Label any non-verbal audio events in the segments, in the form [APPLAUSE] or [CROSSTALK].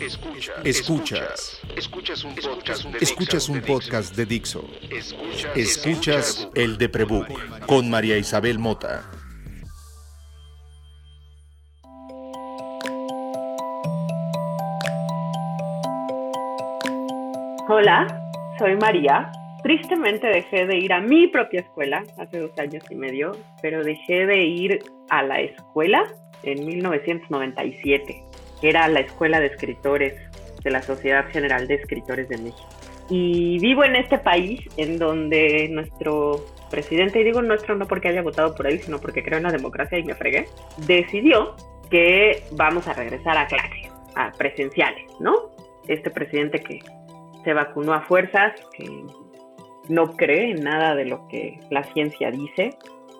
Escuchas. Escuchas. Escuchas un podcast de Escuchas un podcast de Dixo. Escuchas el de Prebook con María Isabel Mota. Hola, soy María. Tristemente dejé de ir a mi propia escuela hace dos años y medio, pero dejé de ir a la escuela en 1997 era la Escuela de Escritores de la Sociedad General de Escritores de México. Y vivo en este país en donde nuestro presidente, y digo nuestro no porque haya votado por él, sino porque creo en la democracia y me fregué, decidió que vamos a regresar a clases, a presenciales, ¿no? Este presidente que se vacunó a fuerzas, que no cree en nada de lo que la ciencia dice,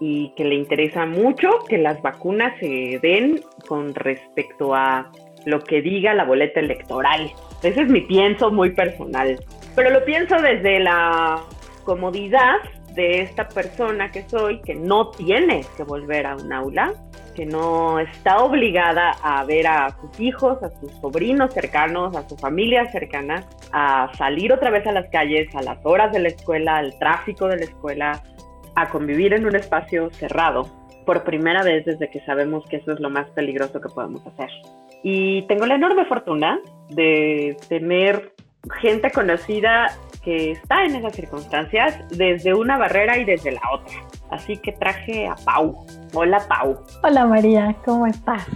y que le interesa mucho que las vacunas se den con respecto a lo que diga la boleta electoral. Ese es mi pienso muy personal. Pero lo pienso desde la comodidad de esta persona que soy, que no tiene que volver a un aula, que no está obligada a ver a sus hijos, a sus sobrinos cercanos, a su familia cercana, a salir otra vez a las calles, a las horas de la escuela, al tráfico de la escuela, a convivir en un espacio cerrado, por primera vez desde que sabemos que eso es lo más peligroso que podemos hacer. Y tengo la enorme fortuna de tener gente conocida que está en esas circunstancias desde una barrera y desde la otra. Así que traje a Pau. Hola Pau. Hola María, ¿cómo estás?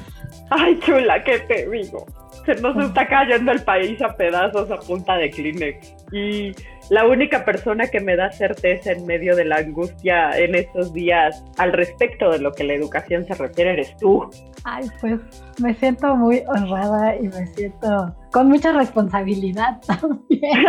Ay, chula, ¿qué te digo? Se nos está cayendo el país a pedazos a punta de Kleenex. Y la única persona que me da certeza en medio de la angustia en estos días al respecto de lo que la educación se refiere eres tú. Ay, pues me siento muy honrada y me siento con mucha responsabilidad [LAUGHS] también.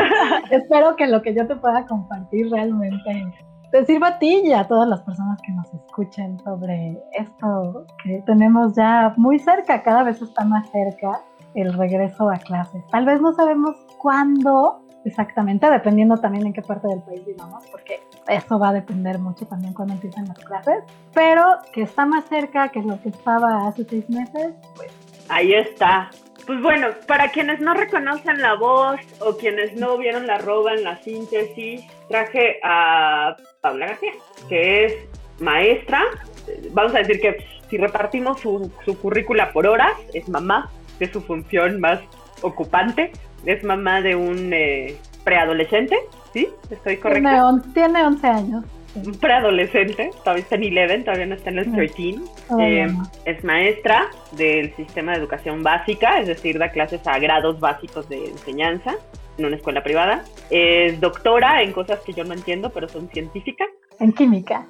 Espero que lo que yo te pueda compartir realmente te sirva a ti y a todas las personas que nos escuchen sobre esto que tenemos ya muy cerca, cada vez está más cerca el regreso a clases. Tal vez no sabemos cuándo exactamente, dependiendo también en qué parte del país vivamos, porque eso va a depender mucho también cuando empiezan las clases, pero que está más cerca que lo que estaba hace seis meses, pues... Ahí está. Pues bueno, para quienes no reconocen la voz o quienes no vieron la roba en la síntesis, traje a Paula García, que es maestra. Vamos a decir que si repartimos su, su currícula por horas, es mamá, que es su función más ocupante, es mamá de un eh, preadolescente, ¿sí? ¿Estoy correcta? Tiene, 11 años. Un preadolescente, todavía está en 11, todavía no está en el 13. Eh, es maestra del sistema de educación básica, es decir, da clases a grados básicos de enseñanza en una escuela privada. Es doctora en cosas que yo no entiendo, pero son científicas. En química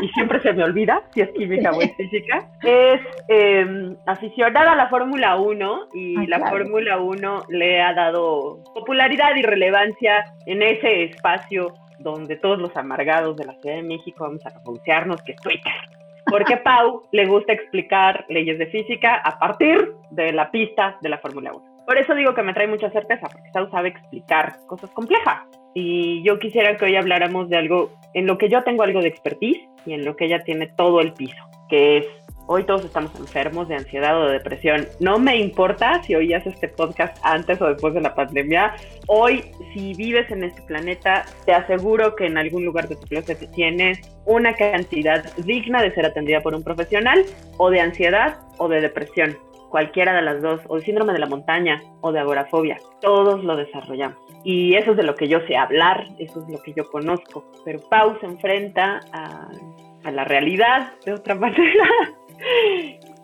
y siempre se me olvida si es química o es física, es em, aficionada a la Fórmula 1 y ah, la Fórmula 1 le ha dado popularidad y relevancia en ese espacio donde todos los amargados de la Ciudad de México vamos a pronunciarnos que es Twitter. Porque [LAUGHS] Pau le gusta explicar leyes de física a partir de la pista de la Fórmula 1. Por eso digo que me trae mucha certeza, porque Pau sabe explicar cosas complejas. Y yo quisiera que hoy habláramos de algo en lo que yo tengo algo de expertise y en lo que ella tiene todo el piso, que es hoy todos estamos enfermos de ansiedad o de depresión. No me importa si oías este podcast antes o después de la pandemia. Hoy, si vives en este planeta, te aseguro que en algún lugar de tu closet tienes una cantidad digna de ser atendida por un profesional o de ansiedad o de depresión cualquiera de las dos, o de síndrome de la montaña o de agorafobia. Todos lo desarrollamos. Y eso es de lo que yo sé hablar, eso es lo que yo conozco. Pero Pau se enfrenta a, la realidad de otra [LAUGHS] manera.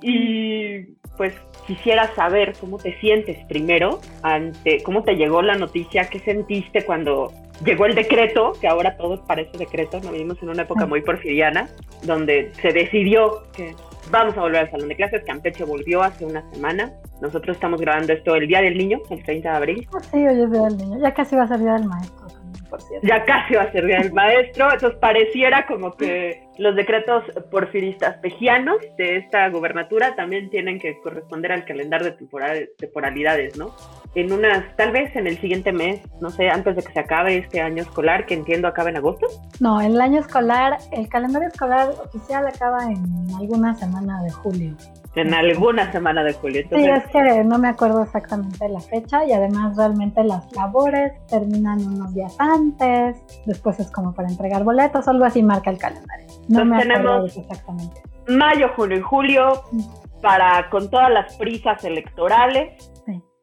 y pues quisiera saber cómo te sientes primero ante cómo te llegó la noticia, qué sentiste cuando llegó el decreto, que ahora todo parece decreto, nos vivimos en una época muy porfiriana, donde se decidió que vamos a volver al salón de clases, Campeche volvió hace una semana, nosotros estamos grabando esto el Día del Niño, el 30 de abril. Ah, sí, hoy es Día del Niño, ya casi va a ser Día del Maestro por cierto. Ya casi va a ser Día del Maestro, entonces pareciera como que los decretos porfiristas pejianos de esta gubernatura también tienen que corresponder al calendario de temporalidades, ¿no? En unas, tal vez en el siguiente mes, no sé, antes de que se acabe este año escolar, que entiendo acaba en agosto. No, el año escolar, el calendario escolar oficial acaba en alguna semana de julio. En alguna semana de julio. sí, es que no me acuerdo exactamente la fecha y además realmente las labores terminan unos días antes, después es como para entregar boletos, algo así marca el calendario. No me acuerdo exactamente. Mayo, junio y julio para con todas las prisas electorales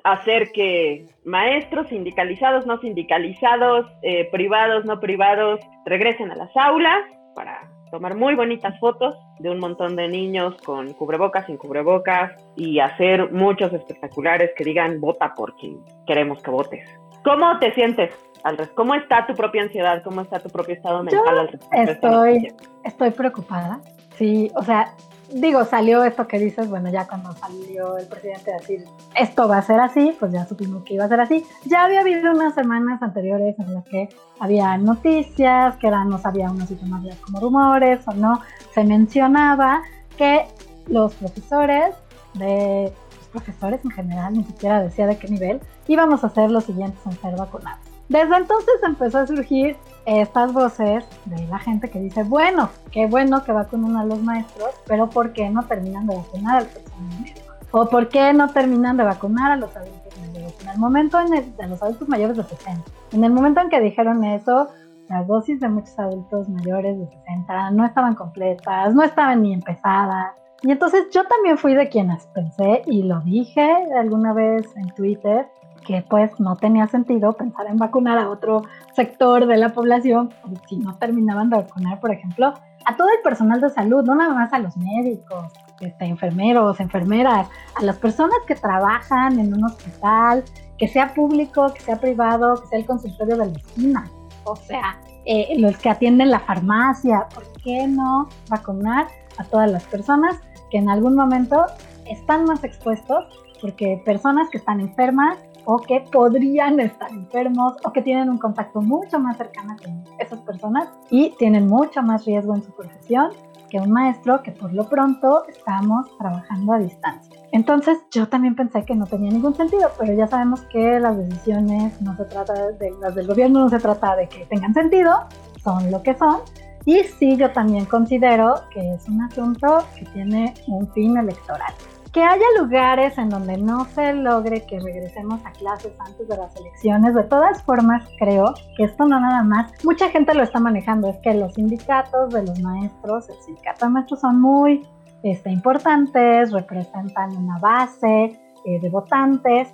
hacer que maestros sindicalizados, no sindicalizados, eh, privados, no privados, regresen a las aulas para tomar muy bonitas fotos de un montón de niños con cubrebocas, sin cubrebocas y hacer muchos espectaculares que digan vota por quien queremos que votes. ¿Cómo te sientes, Andrés? ¿Cómo está tu propia ansiedad? ¿Cómo está tu propio estado mental al respecto? Estoy, estoy preocupada. Sí, o sea, digo, salió esto que dices, bueno, ya cuando salió el presidente a decir esto va a ser así, pues ya supimos que iba a ser así. Ya había habido unas semanas anteriores en las que había noticias, que eran, no sabía uno si tomarlas como rumores o no, se mencionaba que los profesores de los profesores en general, ni siquiera decía de qué nivel, íbamos a ser los siguientes en ser vacunados. Desde entonces empezó a surgir estas voces de la gente que dice, bueno, qué bueno que vacunan a los maestros, pero ¿por qué no terminan de vacunar al personal médico? ¿O por qué no terminan de vacunar a los adultos mayores? En el momento en el, de los adultos mayores de 60, en el momento en que dijeron eso, las dosis de muchos adultos mayores de 60 no estaban completas, no estaban ni empezadas. Y entonces yo también fui de quienes pensé y lo dije alguna vez en Twitter, que pues no tenía sentido pensar en vacunar a otro sector de la población si no terminaban de vacunar, por ejemplo, a todo el personal de salud, no nada más a los médicos, este, enfermeros, enfermeras, a las personas que trabajan en un hospital, que sea público, que sea privado, que sea el consultorio de la esquina, o sea, eh, los que atienden la farmacia, ¿por qué no vacunar a todas las personas que en algún momento están más expuestos? Porque personas que están enfermas o que podrían estar enfermos o que tienen un contacto mucho más cercano con esas personas y tienen mucho más riesgo en su profesión que un maestro que por lo pronto estamos trabajando a distancia. Entonces yo también pensé que no tenía ningún sentido, pero ya sabemos que las decisiones no se trata de las del gobierno, no se trata de que tengan sentido, son lo que son. Y sí, yo también considero que es un asunto que tiene un fin electoral que haya lugares en donde no se logre que regresemos a clases antes de las elecciones. De todas formas, creo que esto no nada más, mucha gente lo está manejando, es que los sindicatos de los maestros, el sindicato de maestros son muy este, importantes, representan una base eh, de votantes.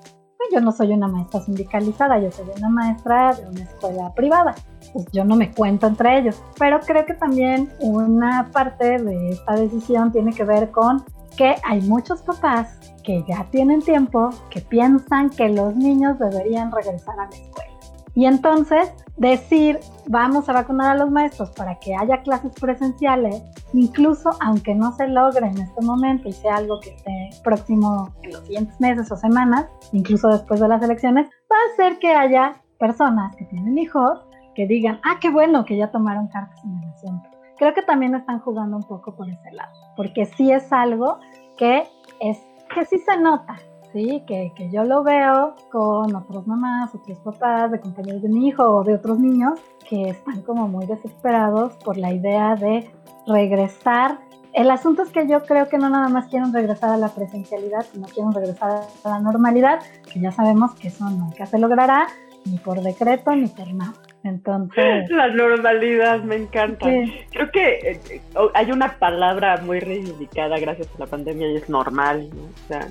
Yo no soy una maestra sindicalizada, yo soy una maestra de una escuela privada. Pues yo no me cuento entre ellos, pero creo que también una parte de esta decisión tiene que ver con que hay muchos papás que ya tienen tiempo, que piensan que los niños deberían regresar a la escuela. Y entonces decir, vamos a vacunar a los maestros para que haya clases presenciales, incluso aunque no se logre en este momento y sea algo que esté próximo en los siguientes meses o semanas, incluso después de las elecciones, va a hacer que haya personas que tienen hijos que digan, ah, qué bueno que ya tomaron cartas en el asunto creo que también están jugando un poco por ese lado, porque sí es algo que, es, que sí se nota, ¿sí? Que, que yo lo veo con otras mamás, otros papás, de compañeros de mi hijo o de otros niños que están como muy desesperados por la idea de regresar. El asunto es que yo creo que no nada más quieren regresar a la presencialidad, sino quieren regresar a la normalidad, que ya sabemos que eso nunca se logrará, ni por decreto ni por nada. Entonces. La normalidad, me encanta. Creo que eh, hay una palabra muy reivindicada gracias a la pandemia y es normal. O sea,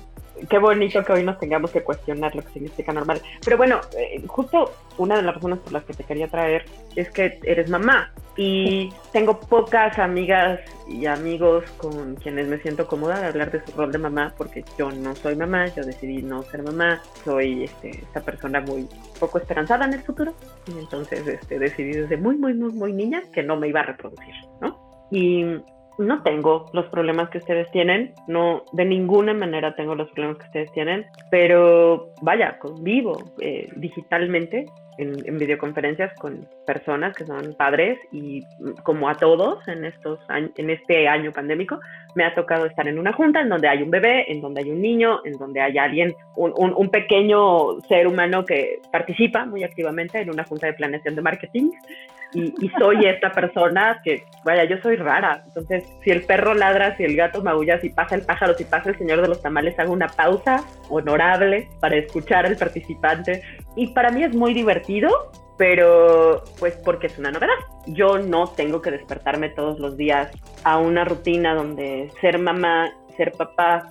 qué bonito que hoy nos tengamos que cuestionar lo que significa normal. Pero bueno, eh, justo una de las razones por las que te quería traer es que eres mamá y tengo pocas amigas y amigos con quienes me siento cómoda de hablar de su rol de mamá porque yo no soy mamá, yo decidí no ser mamá, soy este, esta persona muy poco esperanzada en el futuro y entonces este, decidí desde muy, muy, muy, muy niña que no me iba a reproducir, ¿no? Y no tengo los problemas que ustedes tienen, no, de ninguna manera tengo los problemas que ustedes tienen, pero vaya, convivo eh, digitalmente en, videoconferencias con personas que son padres y como a todos en, estos en este año pandémico, me ha tocado estar en una junta en donde hay un bebé, en donde hay un niño, en donde hay alguien, un, un pequeño ser humano que participa muy activamente en una junta de planeación de marketing y, soy esta persona que, vaya, yo soy rara. Entonces, si el perro ladra, si el gato maulla, si pasa el pájaro, si pasa el señor de los tamales, hago una pausa honorable para escuchar al participante. Y para mí es muy divertido, pero pues porque es una novedad. Yo no tengo que despertarme todos los días a una rutina donde ser mamá, ser papá,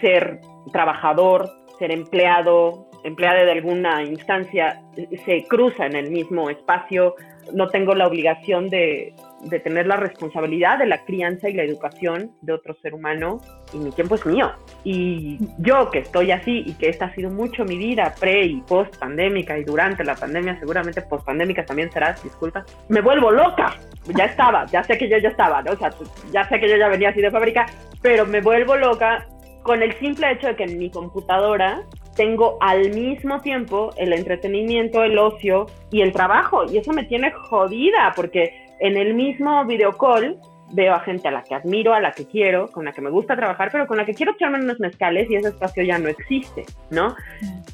ser trabajador, ser empleado, empleada de alguna instancia, se cruza en el mismo espacio. No tengo la obligación de, de tener la responsabilidad de la crianza y la educación de otro ser humano y mi tiempo es mío. Y yo que estoy así y que esta ha sido mucho mi vida pre y post pandémica y durante la pandemia, seguramente post pandémica también será, disculpa, me vuelvo loca. Ya estaba, ya sé que yo ya estaba, ¿no? O sea, ya sé que yo ya venía así de fábrica, pero me vuelvo loca con el simple hecho de que en mi computadora tengo al mismo tiempo el entretenimiento, el ocio y el trabajo. Y eso me tiene jodida porque en el mismo video call veo a gente a la que admiro, a la que quiero, con la que me gusta trabajar, pero con la que quiero echarme unos mezcales y ese espacio ya no existe, ¿no?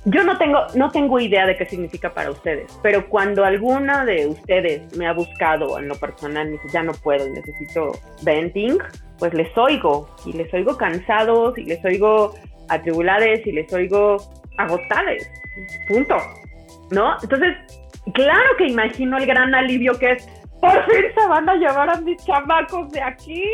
Yo no tengo, no tengo idea de qué significa para ustedes, pero cuando alguna de ustedes me ha buscado en lo personal y dice, ya no puedo, necesito venting, pues les oigo y les oigo cansados y les oigo atribulades y les oigo agotades, punto, ¿no? Entonces, claro que imagino el gran alivio que es, por fin se van a llevar a mis chamacos de aquí,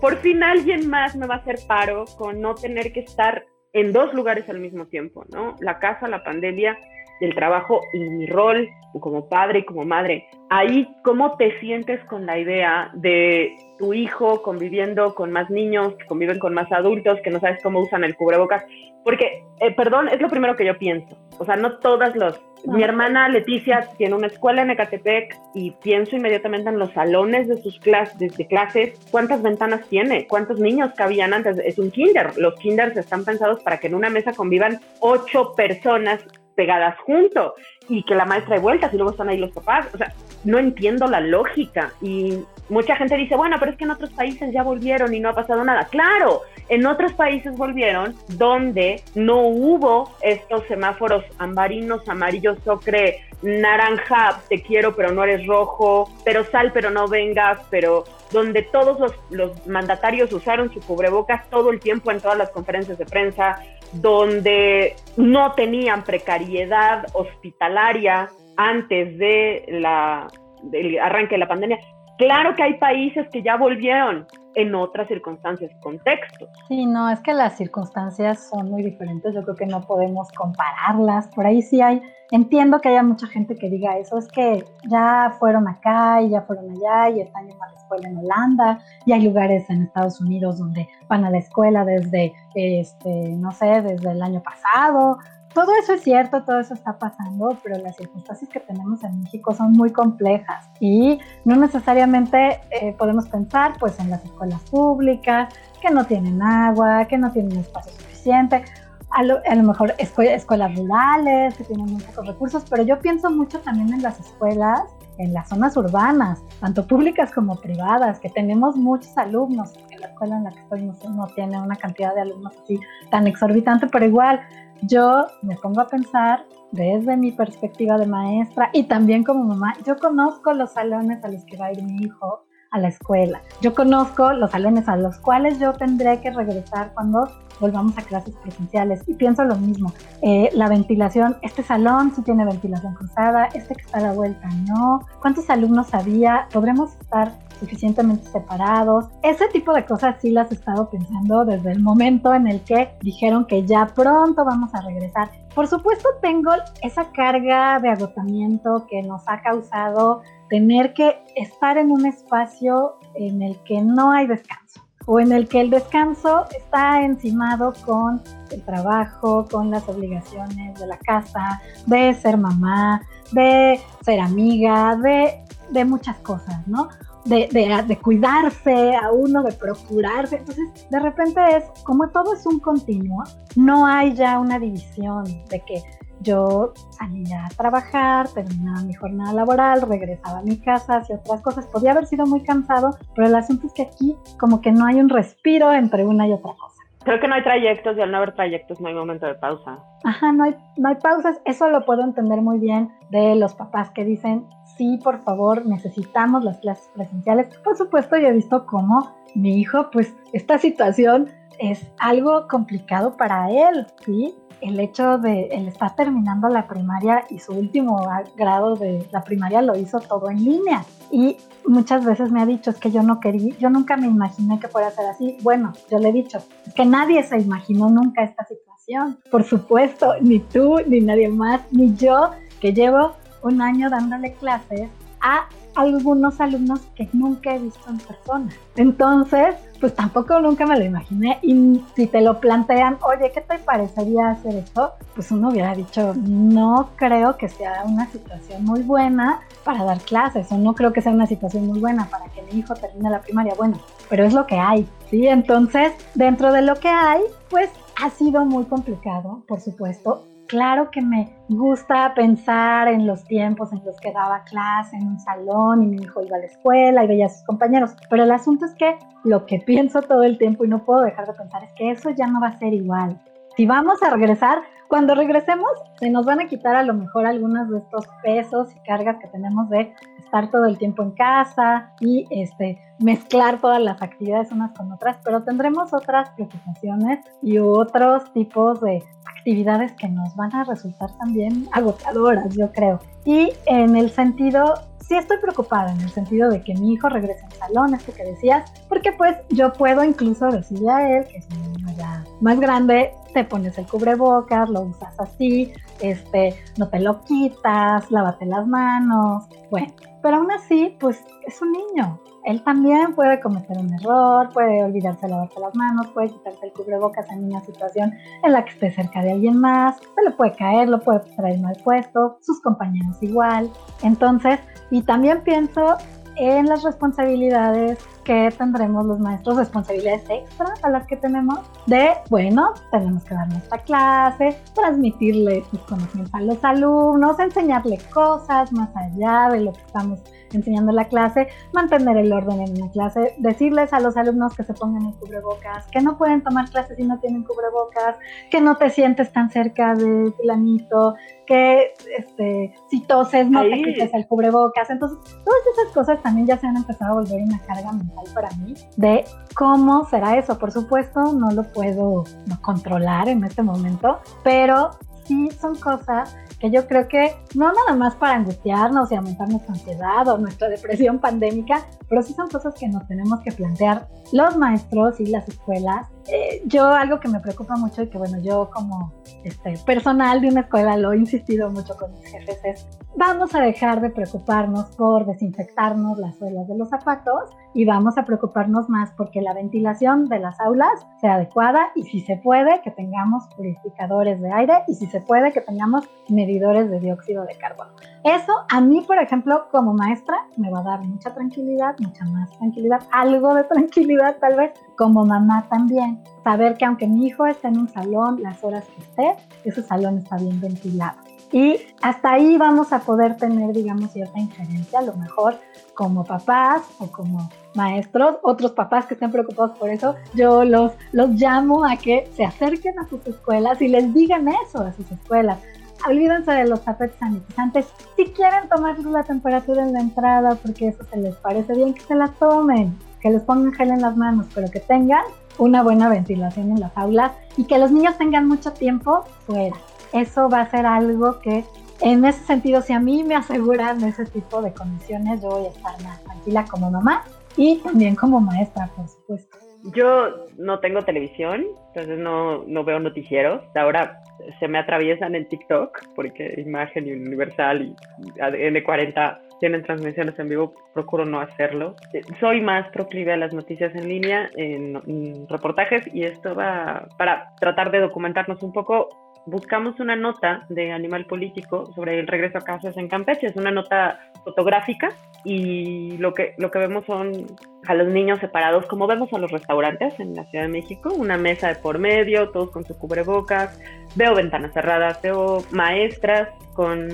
por fin alguien más me va a hacer paro con no tener que estar en dos lugares al mismo tiempo, ¿no? La casa, la pandemia, el trabajo y mi rol como padre y como madre. Ahí, ¿cómo te sientes con la idea de tu hijo conviviendo con más niños, que conviven con más adultos, que no sabes cómo usan el cubrebocas? Porque, eh, perdón, es lo primero que yo pienso. O sea, no todas los... Mi hermana Leticia tiene una escuela en Ecatepec y pienso inmediatamente en los salones de sus clases, clases. ¿Cuántas ventanas tiene? ¿Cuántos niños cabían antes? Es un kinder. Los kinders están pensados para que en una mesa convivan ocho personas pegadas junto y que la maestra de vueltas y luego están ahí los papás. O sea, no entiendo la lógica y mucha gente dice, bueno, pero es que en otros países ya volvieron y no ha pasado nada. Claro, en otros países volvieron donde no hubo estos semáforos ambarinos, amarillos, ocre, naranja, te quiero pero no eres rojo, pero sal pero no vengas, pero donde todos los, los mandatarios usaron su cubrebocas todo el tiempo en todas las conferencias de prensa, donde no tenían precariedad hospitalaria antes de la, del arranque de la pandemia. Claro que hay países que ya volvieron en otras circunstancias, contextos. Sí, no, es que las circunstancias son muy diferentes, yo creo que no podemos compararlas, por ahí sí hay, entiendo que haya mucha gente que diga eso, es que ya fueron acá y ya fueron allá y están yendo a la escuela en Holanda y hay lugares en Estados Unidos donde van a la escuela desde, este, no sé, desde el año pasado, todo eso es cierto, todo eso está pasando, pero las circunstancias que tenemos en México son muy complejas y no necesariamente eh, podemos pensar pues en las escuelas públicas que no tienen agua, que no tienen espacio suficiente, a lo, mejor escuelas rurales que tienen muy pocos recursos, pero yo pienso mucho también en las escuelas en las zonas urbanas, tanto públicas como privadas, que tenemos muchos alumnos. En la escuela en la que estoy no, no tiene una cantidad de alumnos así tan exorbitante, pero igual yo me pongo a pensar desde mi perspectiva de maestra y también como mamá, yo conozco los salones a los que va a ir mi hijo a la escuela. Yo conozco los salones a los cuales yo tendré que regresar cuando volvamos a clases presenciales. Y pienso lo mismo, eh, la ventilación, este salón sí tiene ventilación cruzada, este que está a la vuelta no. ¿Cuántos alumnos había? ¿Podremos estar suficientemente separados. Ese tipo de cosas sí las he estado pensando desde el momento en el que dijeron que ya pronto vamos a regresar. Por supuesto tengo esa carga de agotamiento que nos ha causado tener que estar en un espacio en el que no hay descanso o en el que el descanso está encimado con el trabajo, con las obligaciones de la casa, de ser mamá, de ser amiga, de, muchas cosas, ¿no? De, cuidarse a uno, de procurarse. Entonces, de repente es, como todo es un continuo, no hay ya una división de que yo salía a trabajar, terminaba mi jornada laboral, regresaba a mi casa, hacía otras cosas. Podía haber sido muy cansado, pero el asunto es que aquí como que no hay un respiro entre una y otra cosa. Creo que no hay trayectos y al no haber trayectos no hay momento de pausa. Ajá, no hay, no hay pausas. Eso lo puedo entender muy bien de los papás que dicen, sí, por favor, necesitamos las clases presenciales. Por supuesto, yo he visto cómo mi hijo, pues esta situación es algo complicado para él, ¿sí? El hecho de él estar terminando la primaria y su último grado de la primaria lo hizo todo en línea. Y muchas veces me ha dicho, es que yo no quería, yo nunca me imaginé que fuera a ser así. Bueno, yo le he dicho, es que nadie se imaginó nunca esta situación. Por supuesto, ni tú, ni nadie más, ni yo, que llevo un año dándole clases a algunos alumnos que nunca he visto en persona. Entonces, pues tampoco nunca me lo imaginé. Y si te lo plantean, oye, ¿qué te parecería hacer esto? Pues uno hubiera dicho, no creo que sea una situación muy buena para dar clases, o no creo que sea una situación muy buena para que mi hijo termine la primaria. Bueno, pero es lo que hay, ¿sí? Entonces, dentro de lo que hay, pues ha sido muy complicado, por supuesto, Claro que me gusta pensar en los tiempos en los que daba clase en un salón y mi hijo iba a la escuela y veía a sus compañeros, pero el asunto es que lo que [LAUGHS] pienso todo el tiempo y no puedo dejar de pensar es que eso ya no va a ser igual. Si vamos a regresar, cuando regresemos se nos van a quitar a lo mejor algunos de estos pesos y cargas que tenemos de estar todo el tiempo en casa y este mezclar todas las actividades unas con otras, pero tendremos otras preocupaciones y otros tipos de actividades que nos van a resultar también agotadoras, yo creo. Y en el sentido, sí estoy preocupada en el sentido de que mi hijo regrese al salón, esto que decías, porque pues yo puedo incluso decirle a él, que es un niño ya más grande, te pones el cubrebocas, lo usas así, este, no te lo quitas, lávate las manos, bueno, pero aún así, pues es un niño, él también puede cometer un error, puede olvidarse de lavarse las manos, puede quitarse el cubrebocas en una situación en la que esté cerca de alguien más, se le puede caer, lo puede traer mal puesto, sus compañeros igual. Entonces, y también pienso en las responsabilidades que tendremos los maestros, responsabilidades extra a las que tenemos de, bueno, tenemos que dar nuestra clase, transmitirle sus conocimientos a los alumnos, enseñarle cosas más allá de lo que estamos enseñando la clase, mantener el orden en una clase, decirles a los alumnos que se pongan el cubrebocas, que no pueden tomar clases si no tienen cubrebocas, que no te sientes tan cerca de fulanito, que este, si toses no te quites el cubrebocas. Entonces, todas esas cosas también ya se han empezado a volver una carga mental para mí de cómo será eso. Por supuesto, no lo puedo controlar en este momento, pero sí son cosas que yo creo que no nada más para angustiarnos y aumentar nuestra ansiedad o nuestra depresión pandémica, pero sí son cosas que nos tenemos que plantear los maestros y las escuelas. Eh, yo algo que me preocupa mucho y que bueno, yo como este, personal de una escuela lo he insistido mucho con mis jefes es, vamos a dejar de preocuparnos por desinfectarnos las suelas de los zapatos y vamos a preocuparnos más porque la ventilación de las aulas sea adecuada y si se puede que tengamos purificadores de aire y si se puede que tengamos medidores de dióxido de carbono. Eso a mí, por ejemplo, como maestra, me va a dar mucha tranquilidad, mucha más tranquilidad, algo de tranquilidad tal vez, como mamá también. Saber que aunque mi hijo esté en un salón las horas que esté, ese salón está bien ventilado. Y hasta ahí vamos a poder tener, digamos, cierta injerencia, a lo mejor como papás o como maestros, otros papás que estén preocupados por eso, yo los, los llamo a que se acerquen a sus escuelas y les digan eso a sus escuelas. Olvídense de los tapetes sanitizantes. Si quieren tomar la temperatura en la entrada porque eso se les parece bien, que se la tomen, que les pongan gel en las manos, pero que tengan una buena ventilación en las aulas y que los niños tengan mucho tiempo fuera eso va a ser algo que en ese sentido, si a mí me aseguran ese tipo de condiciones, yo voy a estar más tranquila como mamá y también como maestra, por supuesto. Yo no tengo televisión, entonces no, no veo noticieros. Ahora se me atraviesan en TikTok, porque Imagen y Universal y N40 tienen transmisiones en vivo, procuro no hacerlo. Soy más proclive a las noticias en línea, en reportajes, y esto va para tratar de documentarnos un poco buscamos una nota de Animal Político sobre el regreso a casas en Campeche. Es una nota fotográfica y lo que, lo que vemos son a los niños separados, como vemos a los restaurantes en la Ciudad de México, una mesa de por medio, todos con su cubrebocas, veo ventanas cerradas, veo maestras con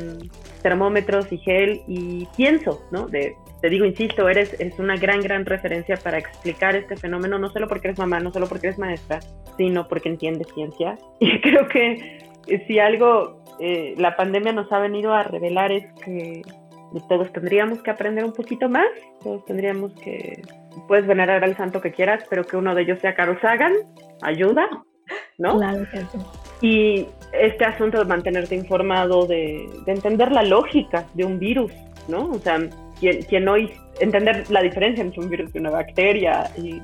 termómetros y gel y pienso, ¿no? De te digo, insisto, eres, eres una gran, gran referencia para explicar este fenómeno, no solo porque eres mamá, no solo porque eres maestra, sino porque entiendes ciencia. [LAUGHS] Y creo que si algo eh, la pandemia nos ha venido a revelar es que todos tendríamos que aprender un poquito más, todos tendríamos que, puedes venerar al santo que quieras, pero que uno de ellos sea Carl Sagan, ayuda, ¿no? Claro que sí. Y este asunto de mantenerte informado, de, de entender la lógica de un virus, ¿no? O sea, quien, hoy entender la diferencia entre un virus y una bacteria y,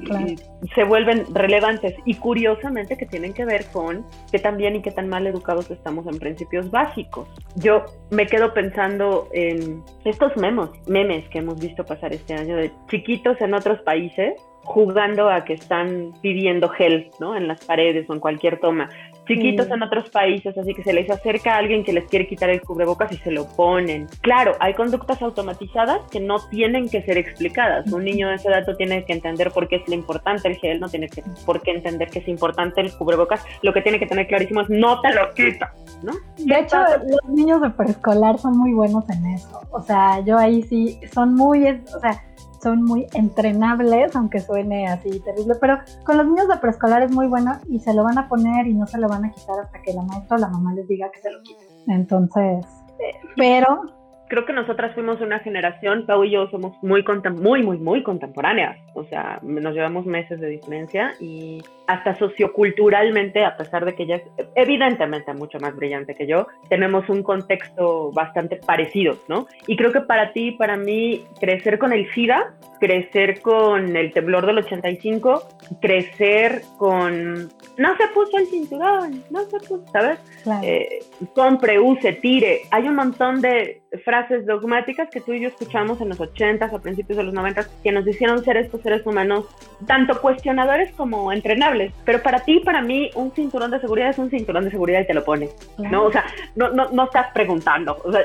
se vuelven relevantes y curiosamente que tienen que ver con qué tan bien y qué tan mal educados estamos en principios básicos. Yo me quedo pensando en estos memos, memes que hemos visto pasar este año de chiquitos en otros países jugando a que están pidiendo gel, ¿no? En las paredes o en cualquier toma chiquitos en otros países, así que se les acerca a alguien que les quiere quitar el cubrebocas y se lo ponen. Claro, hay conductas automatizadas que no tienen que ser explicadas. Un niño de ese dato tiene que entender por qué es lo importante el gel, no tiene que, por qué entender que es importante el cubrebocas. Lo que tiene que tener clarísimo es no te lo quita, ¿no? De hecho, los niños de preescolar son muy buenos en eso. O sea, yo ahí sí, son muy, o sea, son muy entrenables, aunque suene así terrible, pero con los niños de preescolar es muy bueno y se lo van a poner y no se lo van a quitar hasta que la maestra o la mamá les diga que se lo quiten. Entonces, eh, pero creo que nosotras fuimos una generación, Pau y yo somos muy, muy, muy, muy contemporáneas. O sea, nos llevamos meses de diferencia y hasta socioculturalmente, a pesar de que ella es evidentemente mucho más brillante que yo, tenemos un contexto bastante parecido, ¿no? Y creo que para ti, para mí, crecer con el SIDA, crecer con el temblor del 85, crecer con no se puso el cinturón, no se puso, ¿sabes? Eh, compre, use, tire. Hay un montón de frases dogmáticas que tú y yo escuchamos en los 80s a principios de los 90 que nos hicieron ser estos seres humanos tanto cuestionadores como entrenables. Pero para ti, para mí, un cinturón de seguridad es un cinturón de seguridad y te lo pones, ¿no? O sea, no, no, no estás preguntando. O sea,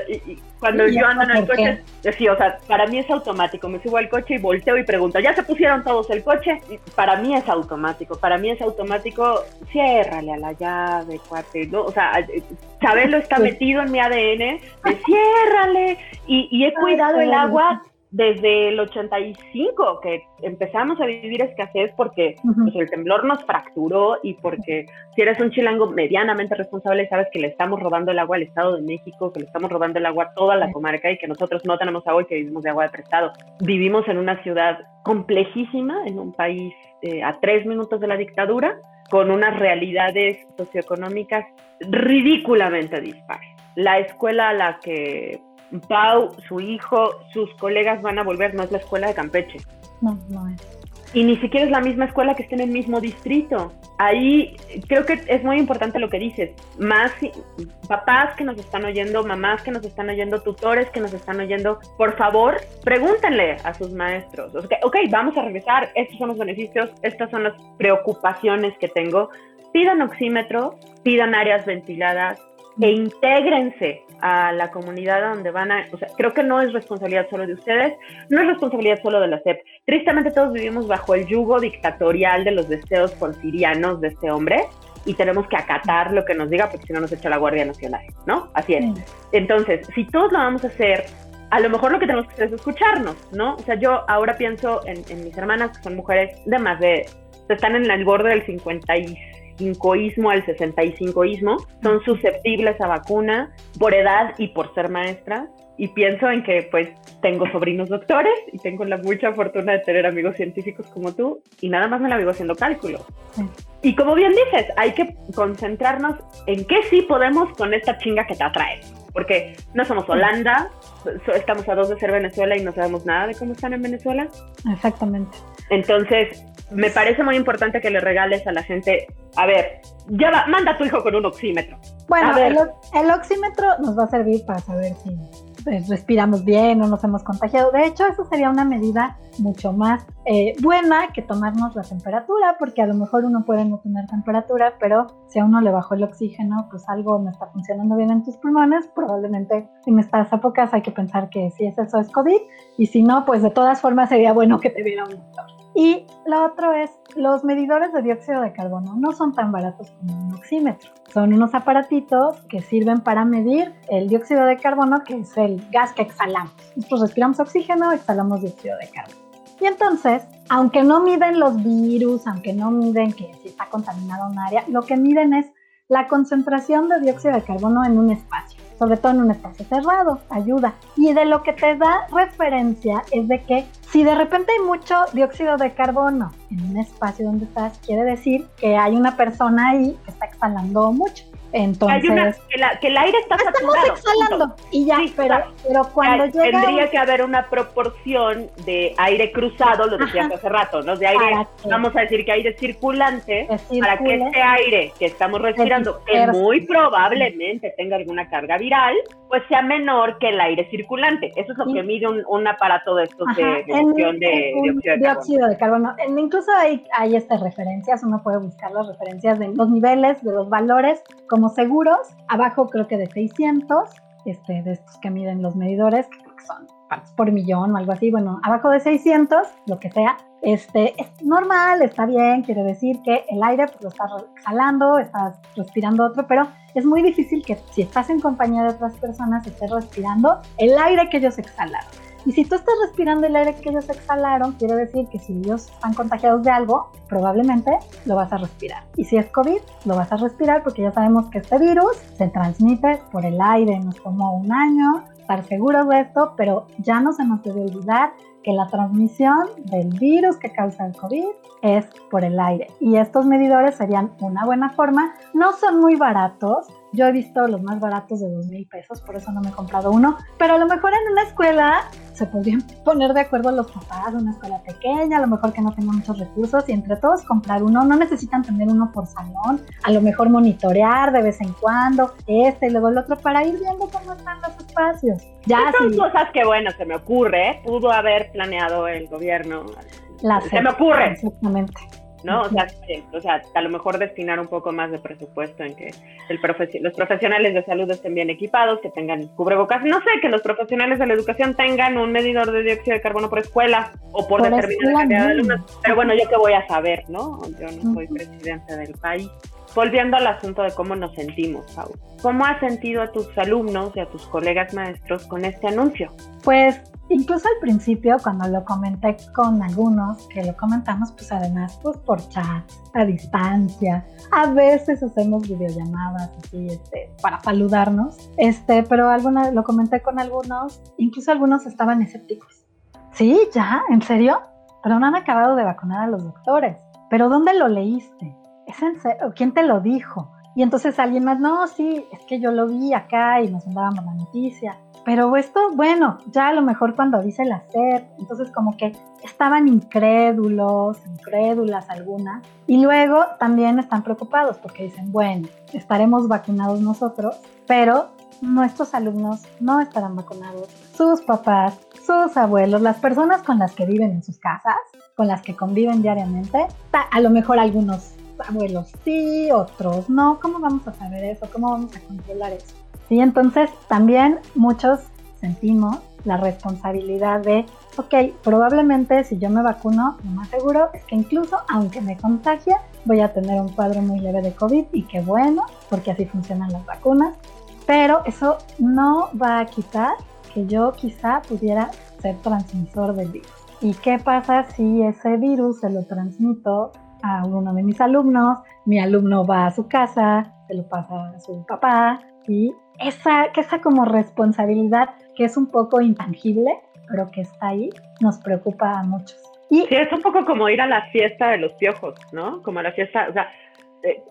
cuando yo ando en el coche, sí, o sea, para mí es automático. Me subo al coche y volteo y pregunto, ¿ya se pusieron todos el coche? para mí es automático. Para mí es automático, ciérrale a la llave, cuate, ¿no? O sea, Chabelo está metido en mi ADN, de ciérrale. Y, y he cuidado el agua desde el 85, que empezamos a vivir escasez porque pues, el temblor nos fracturó y porque si eres un chilango medianamente responsable, sabes que le estamos robando el agua al Estado de México, que le estamos robando el agua a toda la comarca y que nosotros no tenemos agua y que vivimos de agua de prestado. Vivimos en una ciudad complejísima, en un país eh, a tres minutos de la dictadura, con unas realidades socioeconómicas ridículamente dispares. La escuela a la que Pau, su hijo, sus colegas van a volver, no es la escuela de Campeche. No, no es. Y ni siquiera es la misma escuela que esté en el mismo distrito. Ahí creo que es muy importante lo que dices. Más papás que nos están oyendo, mamás que nos están oyendo, tutores que nos están oyendo, por favor, pregúntenle a sus maestros. Ok, okay vamos a regresar. Estos son los beneficios, estas son las preocupaciones que tengo. Pidan oxímetro, pidan áreas ventiladas, e intégrense a la comunidad donde van a, o sea, creo que no es responsabilidad solo de ustedes, no es responsabilidad solo de la SEP. Tristemente todos vivimos bajo el yugo dictatorial de los deseos porfirianos de este hombre y tenemos que acatar lo que nos diga porque si no nos echa la Guardia Nacional, ¿no? Así es. Entonces, si todos lo vamos a hacer, a lo mejor lo que tenemos que hacer es escucharnos, ¿no? O sea, yo ahora pienso en, en mis hermanas que son mujeres de más de, están en el borde del 55 al 65ismo son susceptibles a vacuna por edad y por ser maestras. Y pienso en que pues tengo sobrinos doctores y tengo la mucha fortuna de tener amigos científicos como tú y nada más me la vivo haciendo cálculos. Y como bien dices, hay que concentrarnos en qué sí podemos con esta chinga que te atrae. Porque no somos Holanda, estamos a dos de ser Venezuela y no sabemos nada de cómo están en Venezuela. Exactamente. Entonces, me parece muy importante que le regales a la gente, a ver, ya manda a tu hijo con un oxímetro. Bueno, el, el, oxímetro nos va a servir para saber si pues, respiramos bien o nos hemos contagiado. De hecho, eso sería una medida mucho más eh, buena que tomarnos la temperatura, porque a lo mejor uno puede no tener temperatura, pero si a uno le bajó el oxígeno, pues algo no está funcionando bien en tus pulmones, probablemente en estas épocas hay que pensar que si es eso es COVID, y si no, pues de todas formas sería bueno que te viera un doctor. Y lo otro es, los medidores de dióxido de carbono no son tan baratos como un oxímetro. Son unos aparatitos que sirven para medir el dióxido de carbono, que es el gas que exhalamos. Nosotros respiramos oxígeno, exhalamos dióxido de carbono. Y entonces, aunque no miden los virus, aunque no miden que si está contaminado un área, lo que miden es la concentración de dióxido de carbono en un espacio sobre todo en un espacio cerrado, ayuda. Y de lo que te da referencia es de que si de repente hay mucho dióxido de carbono en un espacio donde estás, quiere decir que hay una persona ahí que está exhalando mucho. Entonces, que, el aire está saturado. exhalando y ya, pero, pero cuando llega tendría que haber una proporción de aire cruzado, lo decías hace rato, ¿no? De aire, vamos a decir que aire circulante, para que ese aire que estamos respirando, que muy probablemente tenga alguna carga viral, pues sea menor que el aire circulante. Eso es lo que mide un, aparato de estos de emisión de, dióxido de carbono. incluso hay, hay estas referencias, uno puede buscar las referencias de los niveles, de los valores, como seguros, abajo creo que de 600, este, de estos que miden los medidores, que son partes por millón o algo así, bueno, abajo de 600, lo que sea, este, es normal, está bien, quiere decir que el aire pues, lo estás exhalando, estás respirando otro, pero es muy difícil que si estás en compañía de otras personas estés respirando el aire que ellos exhalaron. Y si tú estás respirando el aire que ellos exhalaron, quiere decir que si ellos están contagiados de algo, probablemente lo vas a respirar. Y si es COVID, lo vas a respirar porque ya sabemos que este virus se transmite por el aire. Nos tomó un año estar seguros de esto, pero ya no se nos debe olvidar que la transmisión del virus que causa el COVID es por el aire. Y estos medidores serían una buena forma. No son muy baratos, yo he visto los más baratos de dos mil pesos, por eso no me he comprado uno. Pero a lo mejor en una escuela se podrían [LAUGHS] poner de acuerdo los papás de una escuela pequeña, a lo mejor que no tenga muchos recursos y entre todos comprar uno. No necesitan tener uno por salón, a lo mejor monitorear de vez en cuando este y luego el otro para ir viendo cómo están los espacios. Ya son cosas que, bueno, se me ocurre, pudo haber planeado el gobierno. se me ocurre. Exactamente. ¿No? O sea, o sea, a lo mejor destinar un poco más de presupuesto en que el los profesionales de salud estén bien equipados, que tengan cubrebocas, no sé, que los profesionales de la educación tengan un medidor de dióxido de carbono por escuela o por, determinada cantidad de alumnos. Pero bueno, yo qué voy a saber, ¿no? Yo no soy presidente del país. Volviendo al asunto de cómo nos sentimos, Pau. ¿Cómo has sentido a tus alumnos y a tus colegas maestros con este anuncio? Pues incluso al principio, cuando lo comenté con algunos, que lo comentamos, pues además, pues por chat, a distancia, a veces hacemos videollamadas así, este, para saludarnos, este, pero alguna, lo comenté con algunos, incluso algunos estaban escépticos. Sí, ya, ¿en serio? Pero no han acabado de vacunar a los doctores. ¿Pero dónde lo leíste? ¿Es en serio? ¿Quién te lo dijo? Y entonces alguien más, no, sí, es que yo lo vi acá y nos mandábamos la noticia. Pero esto, bueno, ya a lo mejor cuando dice la SEP, entonces como que estaban incrédulos, incrédulas algunas, y luego también están preocupados porque dicen, bueno, estaremos vacunados nosotros, pero nuestros alumnos no estarán vacunados, sus papás, sus abuelos, las personas con las que viven en sus casas, con las que conviven diariamente, a lo mejor algunos abuelos sí, otros no, ¿cómo vamos a saber eso? ¿Cómo vamos a controlar eso? Sí, entonces también muchos sentimos la responsabilidad de, ok, probablemente si yo me vacuno, lo más seguro es que incluso aunque me contagie, voy a tener un cuadro muy leve de COVID y qué bueno, porque así funcionan las vacunas, pero eso no va a quitar que yo quizá pudiera ser transmisor del virus. ¿Y qué pasa si ese virus se lo transmito a uno de mis alumnos? Mi alumno va a su casa, se lo pasa a su papá y esa, esa como responsabilidad que es un poco intangible, pero que está ahí, nos preocupa a muchos. Y sí, es un poco como ir a la fiesta de los piojos, ¿no? Como la fiesta, o sea,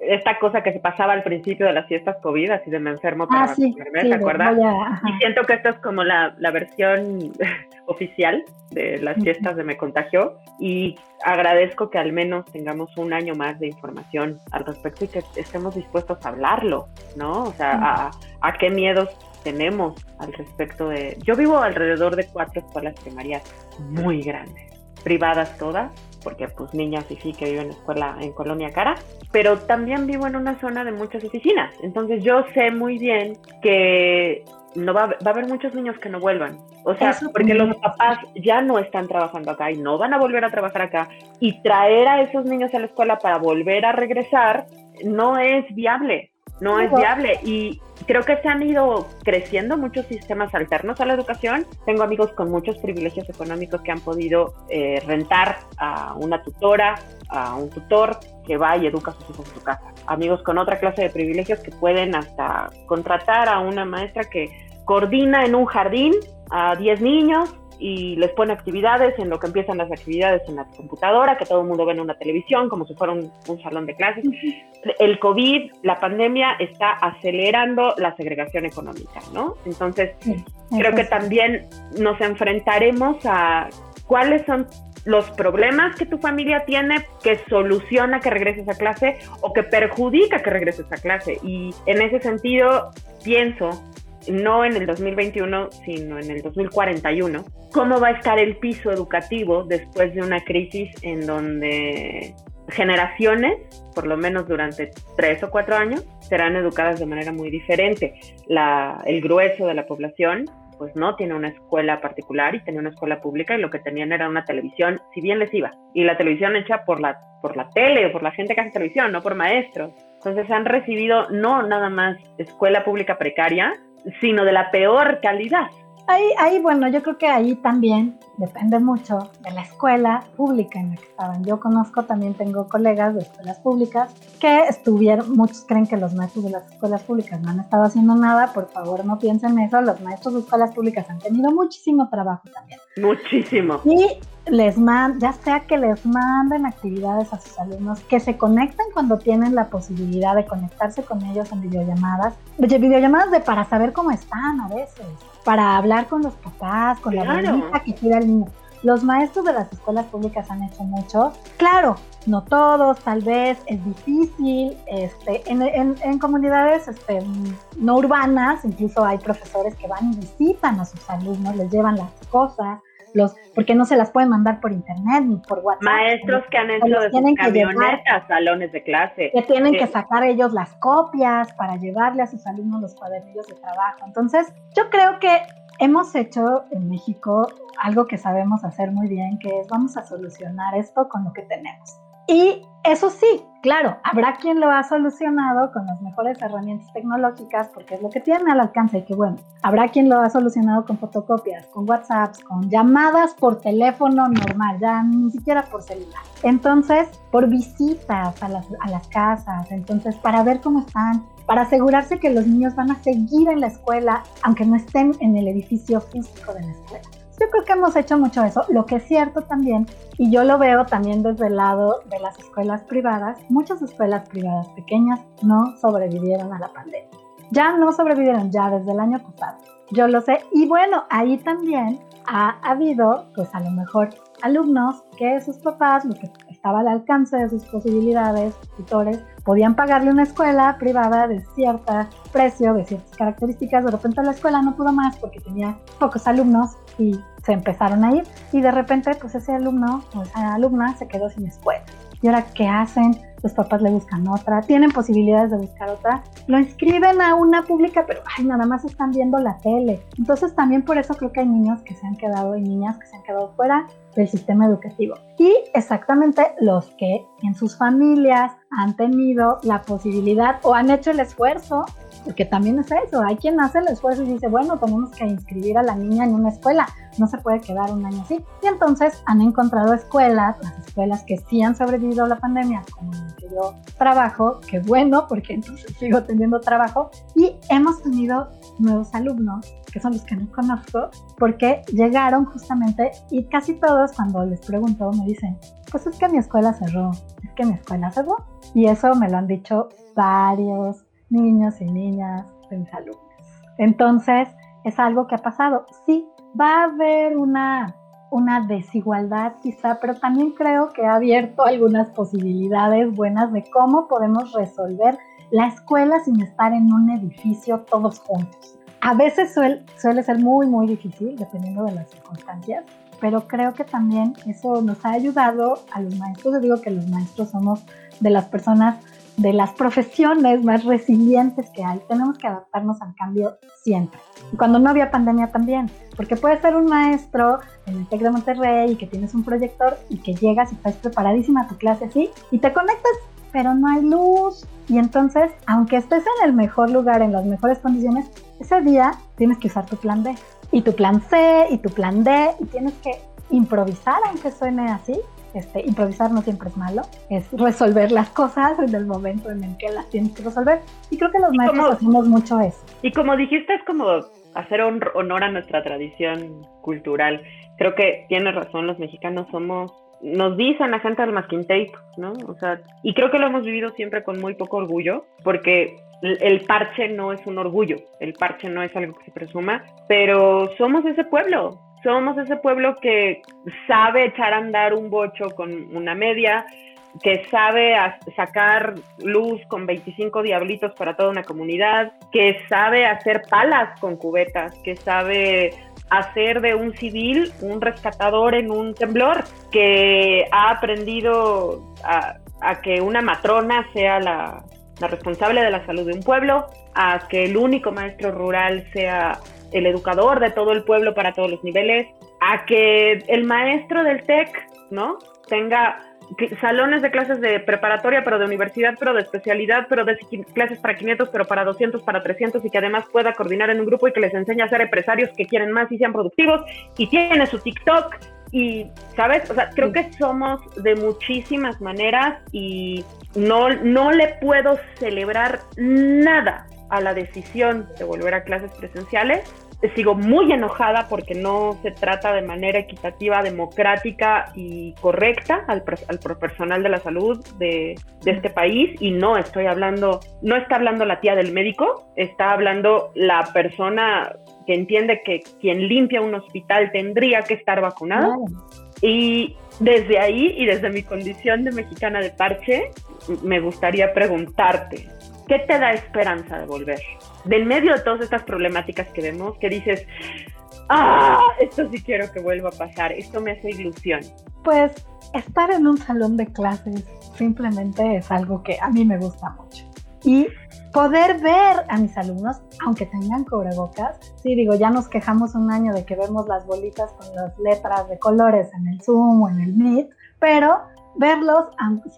esta cosa que se pasaba al principio de las fiestas COVID, así de me enfermo para ah, sí, ¿te acuerdas? y siento que esta es como la, la versión [LAUGHS] oficial de las fiestas de Me Contagió y agradezco que al menos tengamos un año más de información al respecto y que estemos dispuestos a hablarlo, ¿no? O sea, a, a qué miedos tenemos al respecto de... Yo vivo alrededor de cuatro escuelas primarias muy grandes, privadas todas, porque pues niñas y sí que viven en escuela en Colonia Cara, pero también vivo en una zona de muchas oficinas, entonces yo sé muy bien que no va, a haber muchos niños que no vuelvan. O sea, porque los papás ya no están trabajando acá y no van a volver a trabajar acá. Y traer a esos niños a la escuela para volver a regresar no es viable. No es viable. Y creo que se han ido creciendo muchos sistemas alternos a la educación. Tengo amigos con muchos privilegios económicos que han podido eh, rentar a una tutora, a un tutor que va y educa a sus hijos en su casa. Amigos con otra clase de privilegios que pueden hasta contratar a una maestra que coordina en un jardín a 10 niños y les pone actividades en lo que empiezan las actividades en la computadora, que todo el mundo ve en una televisión, como si fuera un, salón de clases. El COVID, la pandemia, está acelerando la segregación económica, ¿no? Entonces, creo que también nos enfrentaremos a cuáles son los problemas que tu familia tiene que soluciona que regreses a clase o que perjudica que regreses a clase. Y en ese sentido, pienso no en el 2021, sino en el 2041, cómo va a estar el piso educativo después de una crisis en donde generaciones, por lo menos durante tres o cuatro años, serán educadas de manera muy diferente. el grueso de la población pues no tiene una escuela particular y tenía una escuela pública y lo que tenían era una televisión, si bien les iba, y la televisión hecha por la, por la tele por la gente que hace televisión, no por maestros. Entonces han recibido no nada más escuela pública precaria, sino de la peor calidad. Ahí, ahí, bueno, yo creo que ahí también depende mucho de la escuela pública en la que estaban. Yo conozco, también tengo colegas de escuelas públicas que estuvieron, muchos creen que los maestros de las escuelas públicas no han estado haciendo nada, por favor no piensen eso, los maestros de escuelas públicas han tenido muchísimo trabajo también. Muchísimo. Y les man, ya sea que les manden actividades a sus alumnos, que se conecten cuando tienen la posibilidad de conectarse con ellos en videollamadas, videollamadas de para saber cómo están a veces, para hablar con los papás, con la abuelita que cuida al niño. Los maestros de las escuelas públicas han hecho mucho. Claro, no todos, tal vez es difícil. Este, en, comunidades este, no urbanas, incluso hay profesores que van y visitan a sus alumnos, les llevan las cosas los, porque no se las pueden mandar por internet ni por WhatsApp. Maestros que han hecho de sus camionetas, salones de clase. Que tienen que sacar ellos las copias para llevarle a sus alumnos los cuadernillos de trabajo. Entonces, yo creo que hemos hecho en México algo que sabemos hacer muy bien, que es vamos a solucionar esto con lo que tenemos. Y eso sí, claro, habrá quien lo ha solucionado con las mejores herramientas tecnológicas porque es lo que tiene al alcance y que bueno, habrá quien lo ha solucionado con fotocopias, con WhatsApps, con llamadas por teléfono normal, ya ni siquiera por celular. Entonces, por visitas a las, a las casas, entonces para ver cómo están, para asegurarse que los niños van a seguir en la escuela, aunque no estén en el edificio físico de la escuela. Yo creo que hemos hecho mucho eso. Lo que es cierto también, y yo lo veo también desde el lado de las escuelas privadas, muchas escuelas privadas pequeñas no sobrevivieron a la pandemia. Ya no sobrevivieron, ya desde el año pasado. Yo lo sé. Y bueno, ahí también ha habido, pues a lo mejor, alumnos que sus papás, lo que estaba al alcance de sus posibilidades, tutores, podían pagarle una escuela privada de cierto precio, de ciertas características. De repente la escuela no pudo más porque tenía pocos alumnos y se empezaron a ir y de repente pues ese alumno o esa alumna se quedó sin escuela. ¿Y ahora qué hacen? Los papás le buscan otra, tienen posibilidades de buscar otra, lo inscriben a una pública, pero ay, nada más están viendo la tele. Entonces también por eso creo que hay niños que se han quedado y niñas que se han quedado fuera del sistema educativo. Y exactamente los que en sus familias han tenido la posibilidad o han hecho el esfuerzo porque también es eso, hay quien hace el esfuerzo y dice, bueno, tenemos que inscribir a la niña en una escuela, no se puede quedar un año así. Y entonces han encontrado escuelas, las escuelas que sí han sobrevivido a la pandemia, como que yo trabajo, que bueno, porque entonces sigo teniendo trabajo, y hemos tenido nuevos alumnos, que son los que no conozco, porque llegaron justamente y casi todos cuando les pregunto me dicen, pues es que mi escuela cerró, es que mi escuela cerró. Y eso me lo han dicho varios niños y niñas de mis alumnos. Entonces, es algo que ha pasado. Sí, va a haber una, una desigualdad quizá, pero también creo que ha abierto algunas posibilidades buenas de cómo podemos resolver la escuela sin estar en un edificio todos juntos. A veces suele, suele ser muy, muy difícil, dependiendo de las circunstancias, pero creo que también eso nos ha ayudado a los maestros. Yo digo que los maestros somos de las personas de las profesiones más resilientes que hay. Tenemos que adaptarnos al cambio siempre. Y cuando no había pandemia también, porque puedes ser un maestro en el TEC de Monterrey y que tienes un proyector y que llegas y estás preparadísima a tu clase así y te conectas, pero no hay luz. Y entonces, aunque estés en el mejor lugar, en las mejores condiciones, ese día tienes que usar tu plan B y tu plan C y tu plan D y tienes que improvisar, aunque suene así, este, improvisar no siempre es malo, es resolver las cosas en el momento en el que las tienes que resolver. Y creo que los maestros hacemos mucho eso. Y como dijiste, es como hacer honor a nuestra tradición cultural. Creo que tienes razón, los mexicanos somos, nos dicen la gente del masquinteito, ¿no? O sea, y creo que lo hemos vivido siempre con muy poco orgullo, porque el parche no es un orgullo, el parche no es algo que se presuma, pero somos ese pueblo, somos ese pueblo que sabe echar a andar un bocho con una media, que sabe sacar luz con 25 diablitos para toda una comunidad, que sabe hacer palas con cubetas, que sabe hacer de un civil un rescatador en un temblor, que ha aprendido a, que una matrona sea la, la responsable de la salud de un pueblo, a que el único maestro rural sea el educador de todo el pueblo para todos los niveles, a que el maestro del TEC, ¿no? Tenga salones de clases de preparatoria, pero de universidad, pero de especialidad, pero de clases para 500, pero para 200, para 300 y que además pueda coordinar en un grupo y que les enseñe a ser empresarios que quieren más y sean productivos y tiene su TikTok y, ¿sabes? O sea, creo que somos de muchísimas maneras y no, no le puedo celebrar nada a la decisión de volver a clases presenciales. Sigo muy enojada porque no se trata de manera equitativa, democrática y correcta al, al personal de la salud de, de, este país. Y no estoy hablando, no está hablando la tía del médico, está hablando la persona que entiende que quien limpia un hospital tendría que estar vacunado. Y desde ahí y desde mi condición de mexicana de parche, me gustaría preguntarte, ¿qué te da esperanza de volver? Del medio de todas estas problemáticas que vemos, que dices, ah, esto sí quiero que vuelva a pasar, esto me hace ilusión. Pues estar en un salón de clases simplemente es algo que a mí me gusta mucho. Y poder ver a mis alumnos, aunque tengan cubrebocas, sí digo, ya nos quejamos un año de que vemos las bolitas con las letras de colores en el Zoom o en el Meet, pero verlos,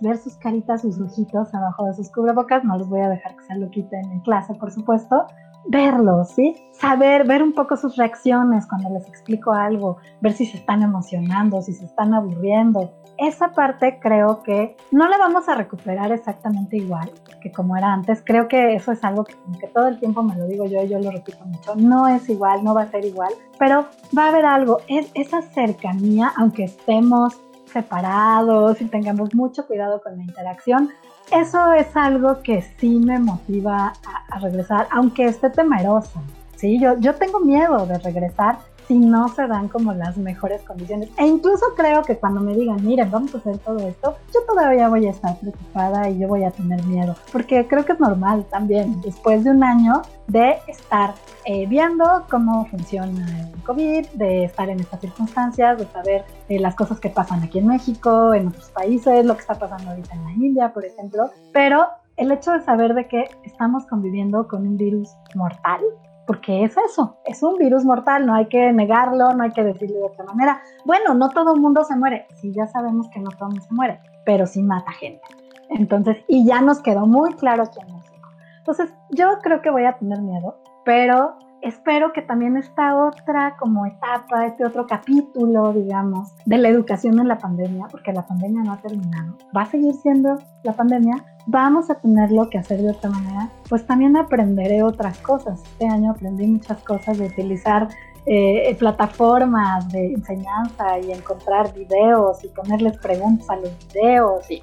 ver sus caritas, sus ojitos abajo de sus cubrebocas, no los voy a dejar que se lo quiten en clase, por supuesto, verlos, ¿sí? Saber, ver un poco sus reacciones cuando les explico algo, ver si se están emocionando, si se están aburriendo. Esa parte creo que no la vamos a recuperar exactamente igual que como era antes. Creo que eso es algo que, que todo el tiempo me lo digo yo y yo lo repito mucho. No es igual, no va a ser igual, pero va a haber algo. Es esa cercanía, aunque estemos separados y tengamos mucho cuidado con la interacción. Eso es algo que sí me motiva a, regresar, aunque esté temeroso. Sí, yo, yo tengo miedo de regresar si no se dan como las mejores condiciones. E incluso creo que cuando me digan, miren, vamos a hacer todo esto, yo todavía voy a estar preocupada y yo voy a tener miedo, porque creo que es normal también, después de un año de estar eh, viendo cómo funciona el COVID, de estar en estas circunstancias, de saber eh, las cosas que pasan aquí en México, en otros países, lo que está pasando ahorita en la India, por ejemplo, pero el hecho de saber de que estamos conviviendo con un virus mortal, porque es eso, es un virus mortal, no hay que negarlo, no hay que decirlo de otra manera. Bueno, no todo el mundo se muere, sí ya sabemos que no todo el mundo se muere, pero sí mata gente. Entonces, y ya nos quedó muy claro en México. Entonces, yo creo que voy a tener miedo, pero espero que también esta otra como etapa, este otro capítulo, digamos, de la educación en la pandemia, porque la pandemia no ha terminado, va a seguir siendo la pandemia, vamos a tenerlo que hacer de otra manera, pues también aprenderé otras cosas. Este año aprendí muchas cosas de utilizar eh, plataformas de enseñanza y encontrar videos y ponerles preguntas a los videos y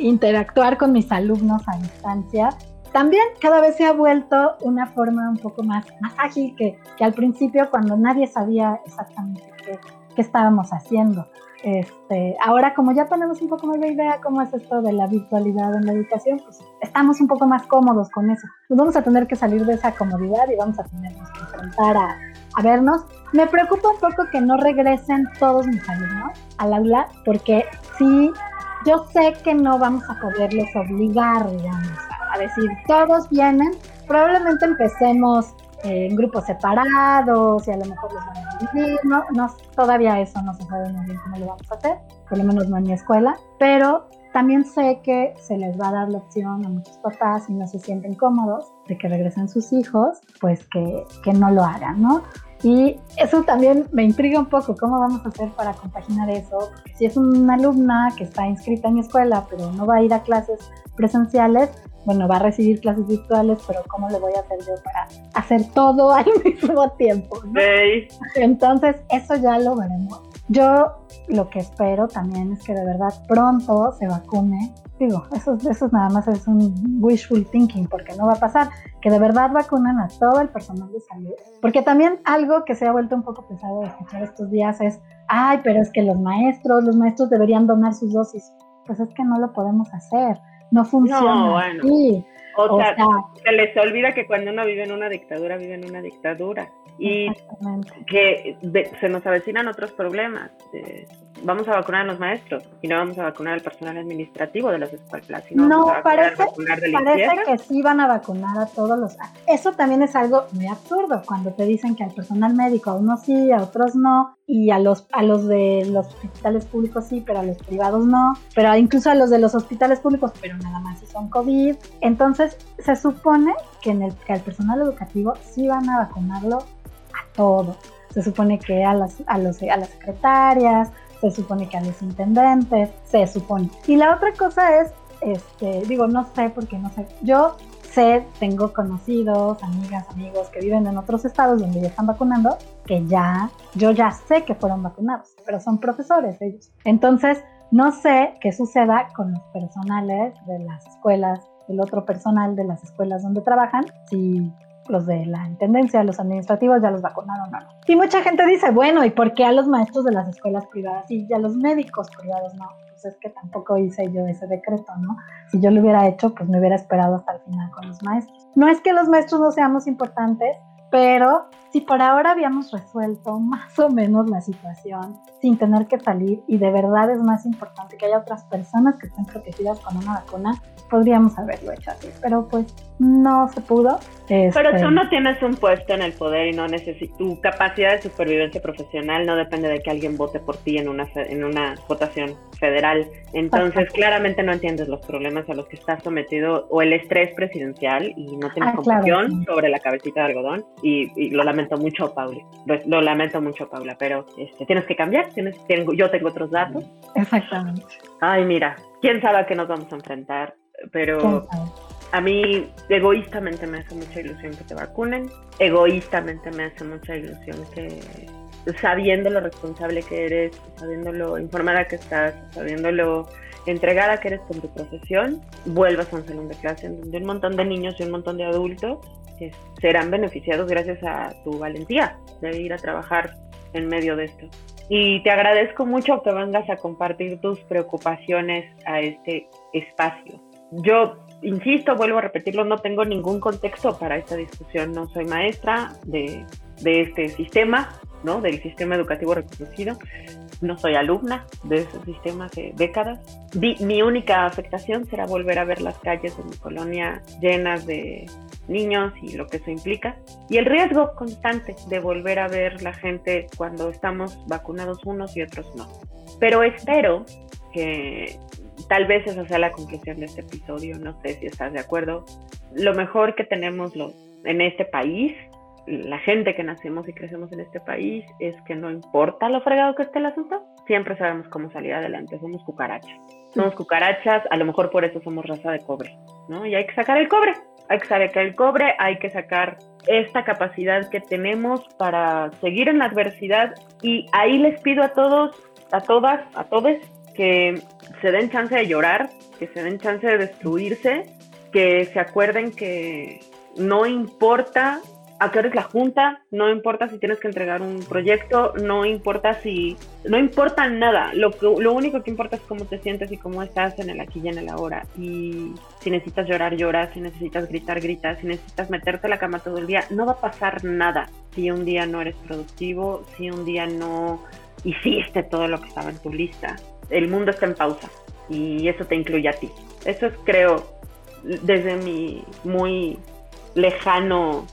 interactuar con mis alumnos a distancia también cada vez se ha vuelto una forma un poco más, más ágil que, que al principio cuando nadie sabía exactamente qué, qué estábamos haciendo. Este, ahora como ya tenemos un poco más de idea cómo es esto de la virtualidad en la educación, pues estamos un poco más cómodos con eso. Nos vamos a tener que salir de esa comodidad y vamos a tener que enfrentar a, a vernos. Me preocupa un poco que no regresen todos mis alumnos al aula porque sí yo sé que no vamos a poderles obligar, digamos, a decir, todos vienen, probablemente empecemos en grupos separados y a lo mejor los van a dividir, no, no, todavía eso no se sabe muy bien cómo lo vamos a hacer, por lo menos no en mi escuela, pero también sé que se les va a dar la opción a muchos papás si no se sienten cómodos de que regresen sus hijos, pues que, que no lo hagan, ¿no? Y eso también me intriga un poco, ¿cómo vamos a hacer para compaginar eso? Si es una alumna que está inscrita en mi escuela, pero no va a ir a clases presenciales, bueno, va a recibir clases virtuales, pero ¿cómo le voy a hacer yo para hacer todo al [LAUGHS] mismo tiempo? Entonces, eso ya lo veremos. Yo lo que espero también es que de verdad pronto se vacune. Digo, eso, eso nada más es un wishful thinking, porque no va a pasar. Que de verdad vacunen a todo el personal de salud. Porque también algo que se ha vuelto un poco pesado de escuchar estos días es, ay, pero es que los maestros, los maestros deberían donar sus dosis. Pues es que no lo podemos hacer no funciona no, bueno. O, sea, se les olvida que cuando uno vive en una dictadura, vive en una dictadura. Y que se nos avecinan otros problemas. vamos a vacunar a los maestros y no vamos a vacunar al personal administrativo de las escuelas. no, parece, parece que sí van a vacunar a todos los... Eso también es algo muy absurdo, cuando te dicen que al personal médico a unos sí, a otros no, y a los, a los de los hospitales públicos sí, pero a los privados no, pero incluso a los de los hospitales públicos, pero nada más si son COVID. Entonces, se supone que, en el, que al personal educativo sí van a vacunarlo a todo. Se supone que a las, a, los, a las secretarias, se supone que a los intendentes, se supone. Y la otra cosa es, este, digo, no sé porque no sé, yo sé, tengo conocidos, amigas, amigos que viven en otros estados donde ya están vacunando, que ya, yo ya sé que fueron vacunados, pero son profesores ellos. Entonces, no sé qué suceda con los personales de las escuelas, el otro personal de las escuelas donde trabajan, si los de la intendencia, los administrativos ya los vacunaron o no. Y mucha gente dice, bueno, ¿y por qué a los maestros de las escuelas privadas y a los médicos privados no? Pues es que tampoco hice yo ese decreto, ¿no? Si yo lo hubiera hecho, pues me hubiera esperado hasta el final con los maestros. No es que los maestros no seamos importantes, pero si por ahora habíamos resuelto [LAUGHS] más o menos la situación sin tener que salir y de verdad es más importante que haya otras personas que estén protegidas con una vacuna, podríamos haberlo hecho así, pero pues no se pudo. Pero tú este, no tienes un puesto en el poder y no necesitas, tu capacidad de supervivencia profesional no depende de que alguien vote por ti en una, en una votación federal. Entonces, claramente no entiendes los problemas a los que estás sometido o el estrés presidencial y no tienes ah, sobre la cabecita de algodón. Y, lo lamento mucho, Paula. Lo, lamento mucho, Paula, pero este, tienes que cambiar. Tienes, tengo, yo tengo otros datos. Exactamente. Ay, mira, quién sabe a qué nos vamos a enfrentar pero a mí egoístamente me hace mucha ilusión que te vacunen, egoístamente me hace mucha ilusión que sabiendo lo responsable que eres, sabiendo lo informada que estás, sabiendo lo entregada que eres con tu profesión, vuelvas a un salón de clase en donde un montón de niños y un montón de adultos serán beneficiados gracias a tu valentía de ir a trabajar en medio de esto. Y te agradezco mucho que vengas a compartir tus preocupaciones a este espacio yo insisto, vuelvo a repetirlo, no tengo ningún contexto para esta discusión, no soy maestra de, este sistema, ¿no? Del sistema educativo reconocido, no soy alumna de ese sistema de décadas. mi única afectación será volver a ver las calles de mi colonia llenas de niños y lo que eso implica. Y el riesgo constante de volver a ver la gente cuando estamos vacunados unos y otros no. Pero espero que tal vez esa sea la conclusión de este episodio, no sé si estás de acuerdo. Lo mejor que tenemos en este país, la gente que nacemos y crecemos en este país, es que no importa lo fregado que esté el asunto, siempre sabemos cómo salir adelante, somos cucarachas. Somos cucarachas, a lo mejor por eso somos raza de cobre, ¿no? Y hay que sacar el cobre, hay que sacar el cobre, hay que sacar esta capacidad que tenemos para seguir en la adversidad y ahí les pido a todos, a todas, a todos que se den chance de llorar, que se den chance de destruirse, que se acuerden que no importa a qué hora es la junta, no importa si tienes que entregar un proyecto, no importa si, no importa nada, lo, lo único que importa es cómo te sientes y cómo estás en el aquí y en el ahora. Y si necesitas llorar, lloras, si necesitas gritar, gritas, si necesitas meterte a la cama todo el día, no va a pasar nada si un día no eres productivo, si un día no hiciste todo lo que estaba en tu lista el mundo está en pausa y eso te incluye a ti. Eso es, creo, desde mi muy lejano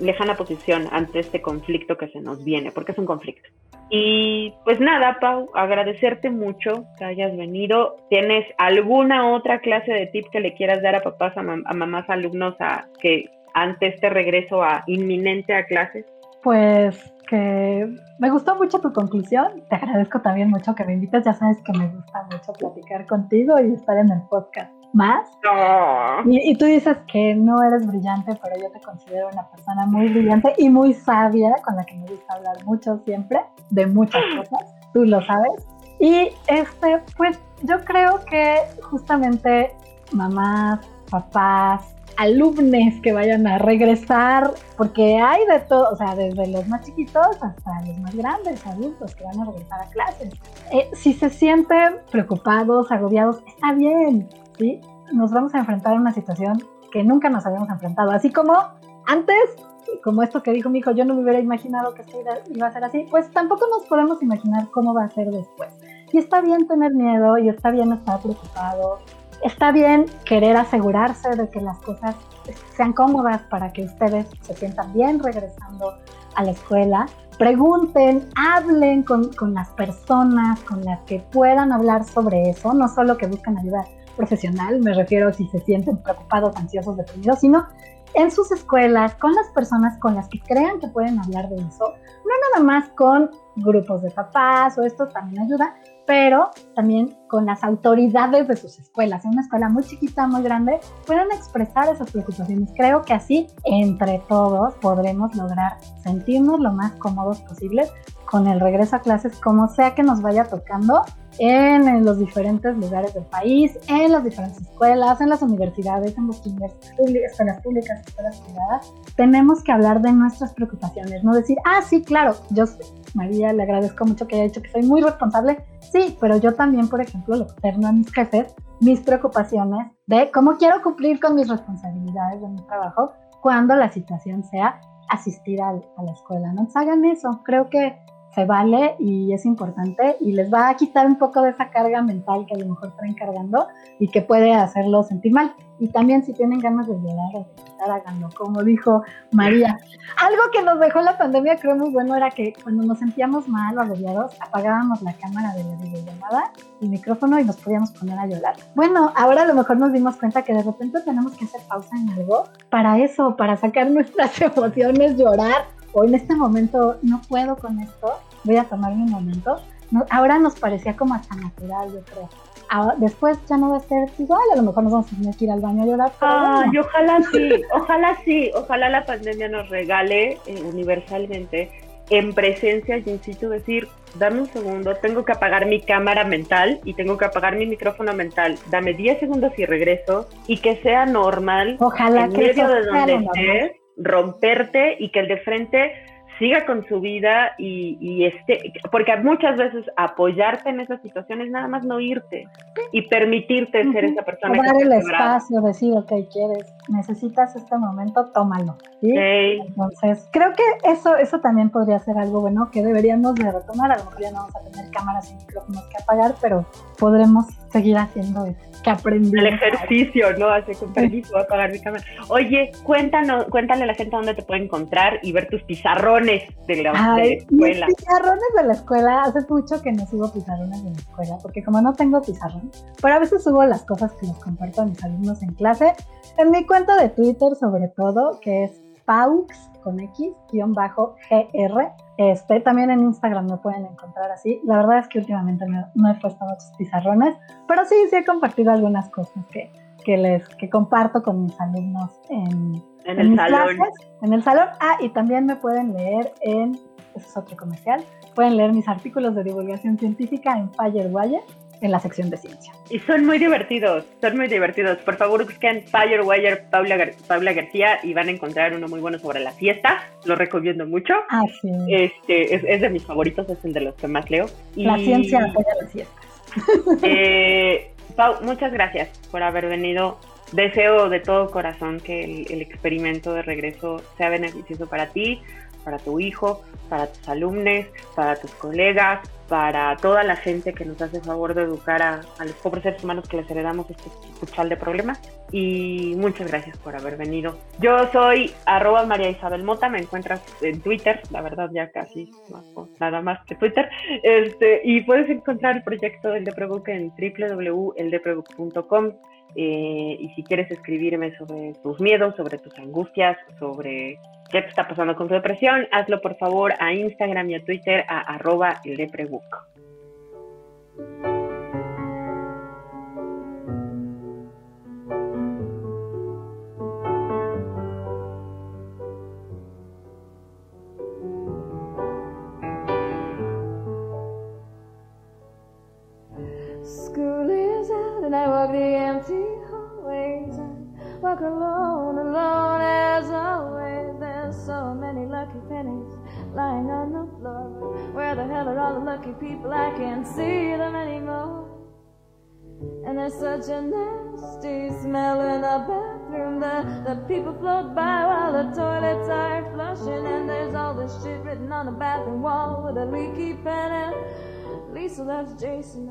lejana posición ante este conflicto que se nos viene, porque es un conflicto. Y pues nada, Pau, agradecerte mucho que hayas venido. ¿Tienes alguna otra clase de tip que le quieras dar a papás, a, mamás, alumnos a que ante este regreso a inminente a clases? Pues que me gustó mucho tu conclusión. Te agradezco también mucho que me invites. Ya sabes que me gusta mucho platicar contigo y estar en el podcast más. Y, tú dices que no eres brillante, pero yo te considero una persona muy brillante y muy sabia, con la que me gusta hablar mucho siempre, de muchas cosas, tú lo sabes. Y este, pues yo creo que justamente mamás, papás, alumnos que vayan a regresar, porque hay de todo, o sea, desde los más chiquitos hasta los más grandes, adultos que van a regresar a clases. Eh, si se sienten preocupados, agobiados, está bien, ¿sí? Nos vamos a enfrentar a una situación que nunca nos habíamos enfrentado. Así como antes, como esto que dijo mi hijo, yo no me hubiera imaginado que esto iba a ser así, pues tampoco nos podemos imaginar cómo va a ser después. Y está bien tener miedo y está bien estar preocupado. Está bien querer asegurarse de que las cosas sean cómodas para que ustedes se sientan bien regresando a la escuela. Pregunten, hablen con, con las personas con las que puedan hablar sobre eso, no solo que busquen ayuda profesional, me refiero si se sienten preocupados, ansiosos, deprimidos, sino en sus escuelas, con las personas con las que crean que pueden hablar de eso, no nada más con grupos de papás o esto también ayuda, pero también con las autoridades de sus escuelas. En una escuela muy chiquita, muy grande, pueden expresar esas preocupaciones. Creo que así, entre todos, podremos lograr sentirnos lo más cómodos posible con el regreso a clases, como sea que nos vaya tocando en, los diferentes lugares del país, en las diferentes escuelas, en las universidades, en las escuelas públicas, escuelas privadas. Tenemos que hablar de nuestras preocupaciones, no decir, ah, sí, claro, yo, María, le agradezco mucho que haya dicho que soy muy responsable. Sí, pero yo también, por ejemplo, le externo a mis jefes mis preocupaciones de cómo quiero cumplir con mis responsabilidades de mi trabajo cuando la situación sea asistir a, a la escuela. No hagan eso. Creo que se vale y es importante y les va a quitar un poco de esa carga mental que a lo mejor traen cargando y que puede hacerlo sentir mal. Y también si tienen ganas de llorar o de gritar, háganlo, como dijo María. Algo que nos dejó la pandemia creo muy bueno era que cuando nos sentíamos mal o agobiados, apagábamos la cámara de la videollamada y micrófono y nos podíamos poner a llorar. Bueno, ahora a lo mejor nos dimos cuenta que de repente tenemos que hacer pausa en algo para eso, para sacar nuestras [LAUGHS] emociones, llorar o en este momento no puedo con esto, voy a tomar mi momento. ahora nos parecía como hasta natural, yo creo. Después ya no va a ser igual, a lo mejor nos vamos a tener que ir al baño a llorar. Ah, y ojalá [LAUGHS] sí, ojalá sí, ojalá la pandemia nos regale eh, universalmente en presencia y in situ decir, dame un segundo, tengo que apagar mi cámara mental y tengo que apagar mi micrófono mental, dame 10 segundos y regreso y que sea normal Ojalá en que medio de donde estés romperte y que el de frente siga con su vida y, y este, porque muchas veces apoyarte en esas situaciones nada más no irte y permitirte ser esa persona. Tomar el espacio, decir, ok, quieres, necesitas este momento, tómalo. ¿sí? Entonces, creo que eso, eso también podría ser algo bueno que deberíamos de retomar. A lo mejor ya no vamos a tener cámaras y micrófonos que apagar, pero podremos seguir haciendo eso que aprendí. El ejercicio, ¿no? Hace con permiso, a apagar mi cámara. Oye, cuéntanos, cuéntale a la gente dónde te puede encontrar y ver tus pizarrones de la, escuela. Mis pizarrones de la escuela, hace mucho que no subo pizarrones de la escuela, porque como no tengo pizarrón, pero a veces subo las cosas que les comparto a mis alumnos en clase, en mi cuenta de Twitter sobre todo, que es Paux con X, guion bajo GR. Este, también en Instagram me pueden encontrar así. La verdad es que últimamente no, he puesto muchos pizarrones, pero sí, sí he compartido algunas cosas que, que les que comparto con mis alumnos en, en, el salón. en el salón. Ah, y también me pueden leer en, eso es otro comercial, pueden leer mis artículos de divulgación científica en Firewire en la sección de ciencia. Y son muy divertidos, son muy divertidos. Por favor, busquen Firewire Paula, Paula García y van a encontrar uno muy bueno sobre la fiesta. Lo recomiendo mucho. Ah, sí. Este, es, de mis favoritos, es el de los que más leo. La ciencia apoya las fiestas. [LAUGHS] Eh, Pau, muchas gracias por haber venido deseo de todo corazón que el, el experimento de regreso sea beneficioso para ti, para tu hijo, para tus alumnos, para tus colegas, para toda la gente que nos hace favor de educar a, los pobres seres humanos que les heredamos este puchal de problemas. Y muchas gracias por haber venido. Yo soy arroba María Isabel Mota, me encuentras en Twitter, la verdad ya casi nada más que Twitter. Este, y puedes encontrar el proyecto del Deprebook en www.eldeprebook.com. Eh, y si quieres escribirme sobre tus miedos, sobre tus angustias, sobre qué te está pasando con tu depresión, hazlo por favor a Instagram y a Twitter a arroba Lisa loves Jason.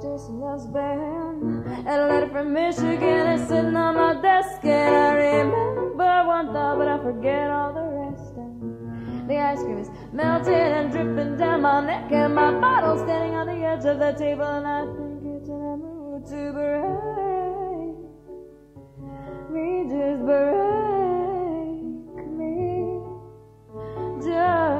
Jason loves Ben. And a letter from Michigan is sitting on my desk. And I remember one thought, but I forget all the rest. And the ice cream is melting and dripping down my neck. And my bottle's standing on the edge of the table. And I think it's in a mood to break me, just break me. Just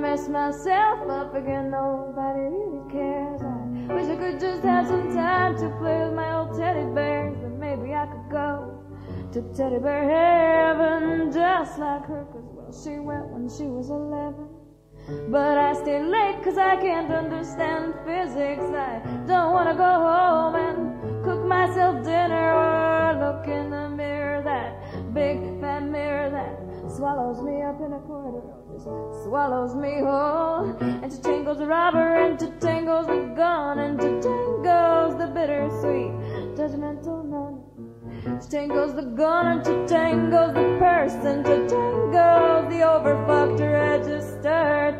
mess myself up again, nobody really cares. I wish I could just have some time to play with my old teddy bears. Then maybe I could go to teddy bear heaven just like her. Cause well, she went when she was 11. But I stay late cause I can't understand physics. I don't wanna go home and swallows me whole. And to tangles the robber, and to tangles the gun, and to tangles the bittersweet, judgmental nun. To tangles the gun, and to tangles the person, to tangles the overfucked registered